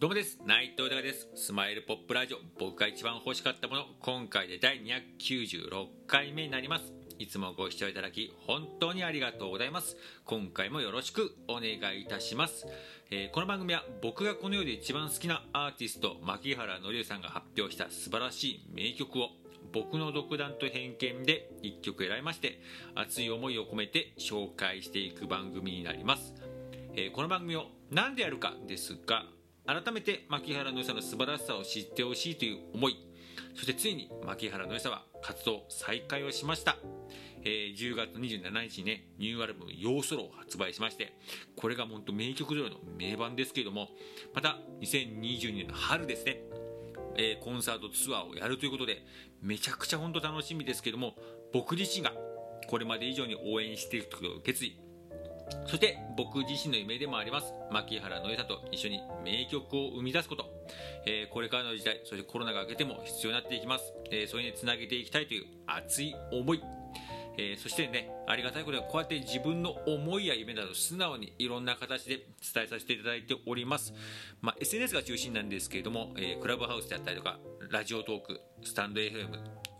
どうもです。内藤隆です。スマイルポップラジオ。僕が一番欲しかったもの。今回で第296回目になります。いつもご視聴いただき本当にありがとうございます。今回もよろしくお願いいたします、えー、この番組は僕がこの世で一番好きなアーティスト牧原紀之さんが発表した素晴らしい名曲を僕の独断と偏見で1曲選びまして熱い思いを込めて紹介していく番組になります、えー、この番組を何でやるかですが改めて牧原の良さの素晴らしさを知ってほしいという思い。そしてついに牧原の良さは活動再開をしました、えー、10月27日にねニューアルバム「ヨーソロ」を発売しましてこれが本当名曲上の名盤ですけれどもまた2022年の春ですねえー、コンサートツアーをやるということでめちゃくちゃ本当楽しみですけども僕自身がこれまで以上に応援していくという決意そして僕自身の夢でもあります。牧原の良さと一緒に名曲を生み出すこと、えー、これからの時代そしてコロナが明けても必要になっていきます、えー、それにつなげていきたいという熱い思い。えー、そしてねありがたいことにこうやって自分の思いや夢など素直にいろんな形で伝えさせていただいております、まあ、SNS が中心なんですけれども、え、クラブハウスであったりとかラジオトークスタンド FM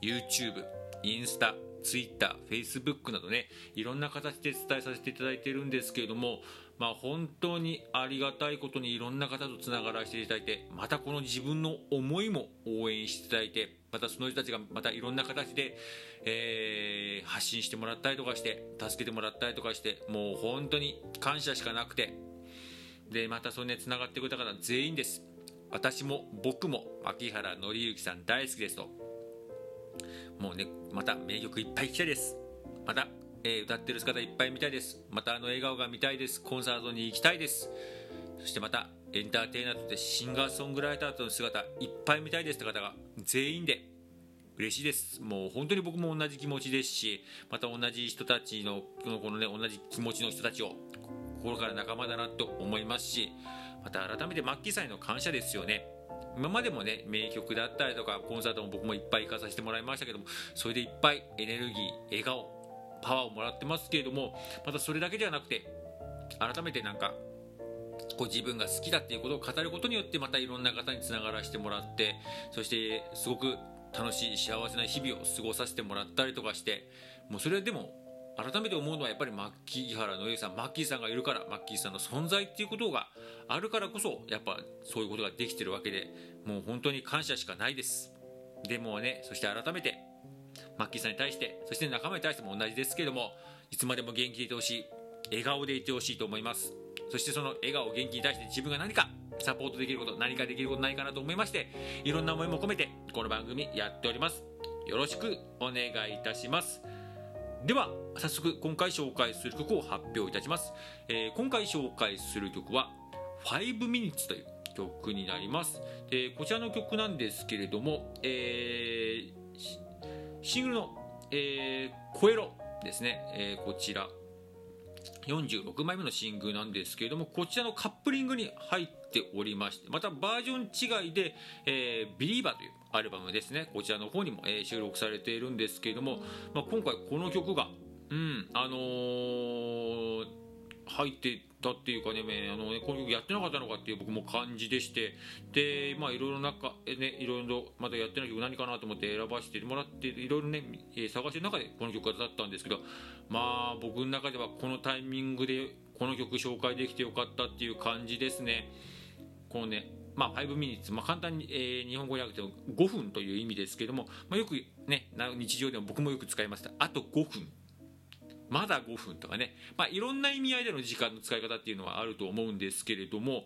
YouTube インスタ Twitter、Facebook などね、いろんな形で伝えさせていただいているんですけれども、まあ、本当にありがたいことにいろんな方とつながらせていただいて、またこの自分の思いも応援していただいて、またその人たちがまたいろんな形で、えー、発信してもらったりとかして、助けてもらったりとかして、もう本当に感謝しかなくて、で、またそれね、つながってくれた方全員です。私も僕も秋原紀之さん大好きですと。もうね、また名曲いっぱい聴きたいです。また、えー、歌ってる姿いっぱい見たいです。またあの笑顔が見たいです。コンサートに行きたいです。そしてまた、エンターテイナーとしてシンガーソングライターとの姿いっぱい見たいですって方が全員で嬉しいです。もう本当に僕も同じ気持ちですし、また同じ人たちの、このこのね、同じ気持ちの人たちを心から仲間だなと思いますし、また改めてマッキーさんへの感謝ですよね。今までもね名曲だったりとかコンサートも僕もいっぱい行かさせてもらいましたけどもそれでいっぱいエネルギー笑顔パワーをもらってますけれどもまたそれだけではなくて改めてなんかこう自分が好きだっていうことを語ることによってまたいろんな方につながらせてもらってそしてすごく楽しい幸せな日々を過ごさせてもらったりとかしてもうそれでも改めて思うのはやっぱりマッキー原の上さんマッキーさんがいるからマッキーさんの存在っていうことがあるからこそやっぱそういうことができてるわけでもう本当に感謝しかないです。でもねそして改めてマッキーさんに対してそして仲間に対しても同じですけどもいつまでも元気でいてほしい笑顔でいてほしいと思います。そしてその笑顔元気に対して自分が何かサポートできること何かできることないかなと思いましていろんな思いも込めてこの番組やっております。よろしくお願いいたします。では早速今回紹介する曲を発表いたします、えー、今回紹介する曲は5 minutes という曲になります。でこちらの曲なんですけれども、えー、シングルの「えー、コエロ」ですね、えー、こちら。46枚目のシングルなんですけれどもこちらのカップリングに入っておりましてまたバージョン違いで「えー、ビリーバーというアルバムですね。こちらの方にも、えー、収録されているんですけれども、まあ、今回この曲がうんあのー、入ってたっていうかねあのねこの曲やってなかったのかっていう僕も感じでしてでまあいろいろ中ねいろいろまだやってない曲何かなと思って選ばせてもらっていろいろね、探してる中でこの曲がだったんですけどまあ僕の中ではこのタイミングでこの曲紹介できてよかったっていう感じですね。このねまあ、5ミニッツ、まあ、簡単に、えー、日本語に訳すと5分という意味ですけども、まあ、よくね日常でも僕もよく使いました。あと5分。まだ5分とかね、まあ、いろんな意味合いでの時間の使い方っていうのはあると思うんですけれども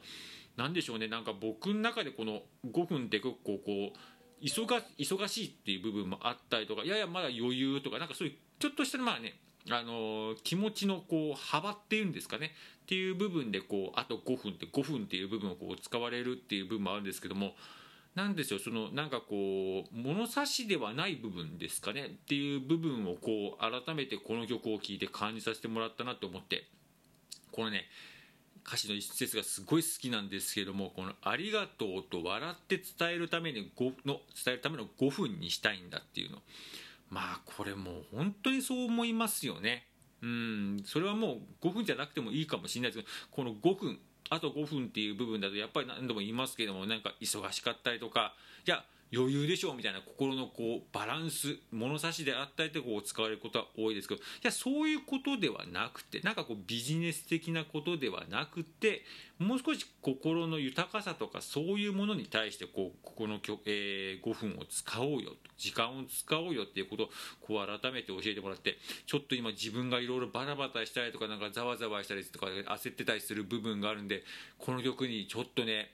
何でしょうね。なんか僕の中でこの5分って結構こう忙忙しいっていう部分もあったりとかややまだ余裕とかなんかそういうちょっとしたまあねあの気持ちのこう幅っていうんですかね。っていう部分でこうあと5分って5分っていう部分をこう使われるっていう部分もあるんですけどもなんですよそのなんかこう物差しではない部分ですかねっていう部分をこう改めてこの曲を聴いて感じさせてもらったなと思って。このね歌詞の一節がすごい好きなんですけどもこの「ありがとう」と笑って伝えるために5の伝えるための5分にしたいんだっていうの。まあこれもう本当にそう思いますよね。うんそれはもう5分じゃなくてもいいかもしれないですけどこの5分あと5分っていう部分だとやっぱり何度も言いますけどもなんか忙しかったりとかじゃあ余裕でしょうみたいな心のこうバランス物差しであったりとこう使われることは多いですけどいやそういうことではなくてなんかこうビジネス的なことではなくてもう少し心の豊かさとかそういうものに対してこうここの、えー、5分を使おうよ時間を使おうよっていうことをこう改めて教えてもらってちょっと今自分がいろいろバタバタしたりとかなんかざわざわしたりとか焦ってたりする部分があるんでこの曲にちょっとね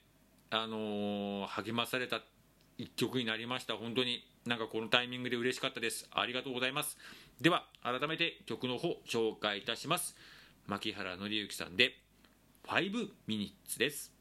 あのー、励まされたって一曲になりました。本当になんかこのタイミングで嬉しかったです。ありがとうございます。では改めて曲の方紹介いたします。牧原紀之さんで5ミニッツです。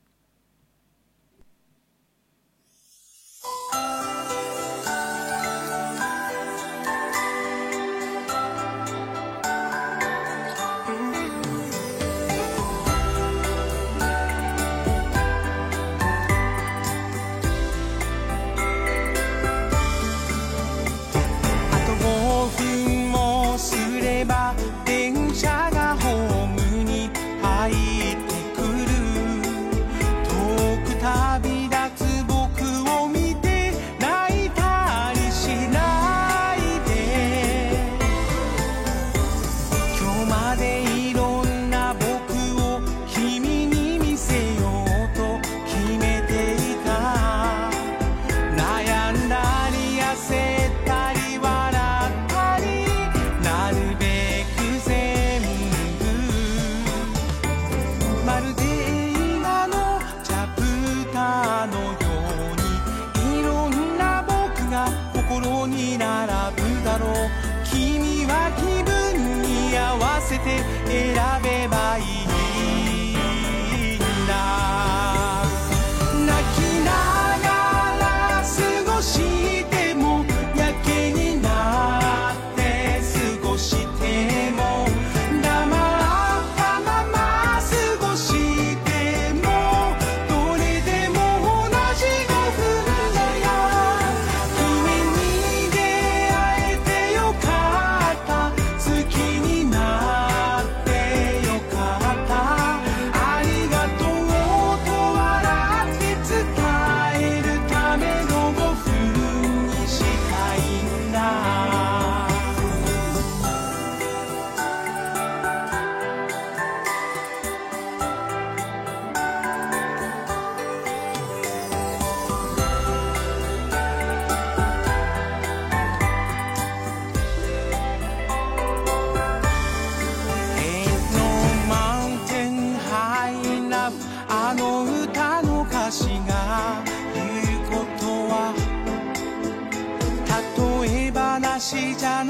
話じゃ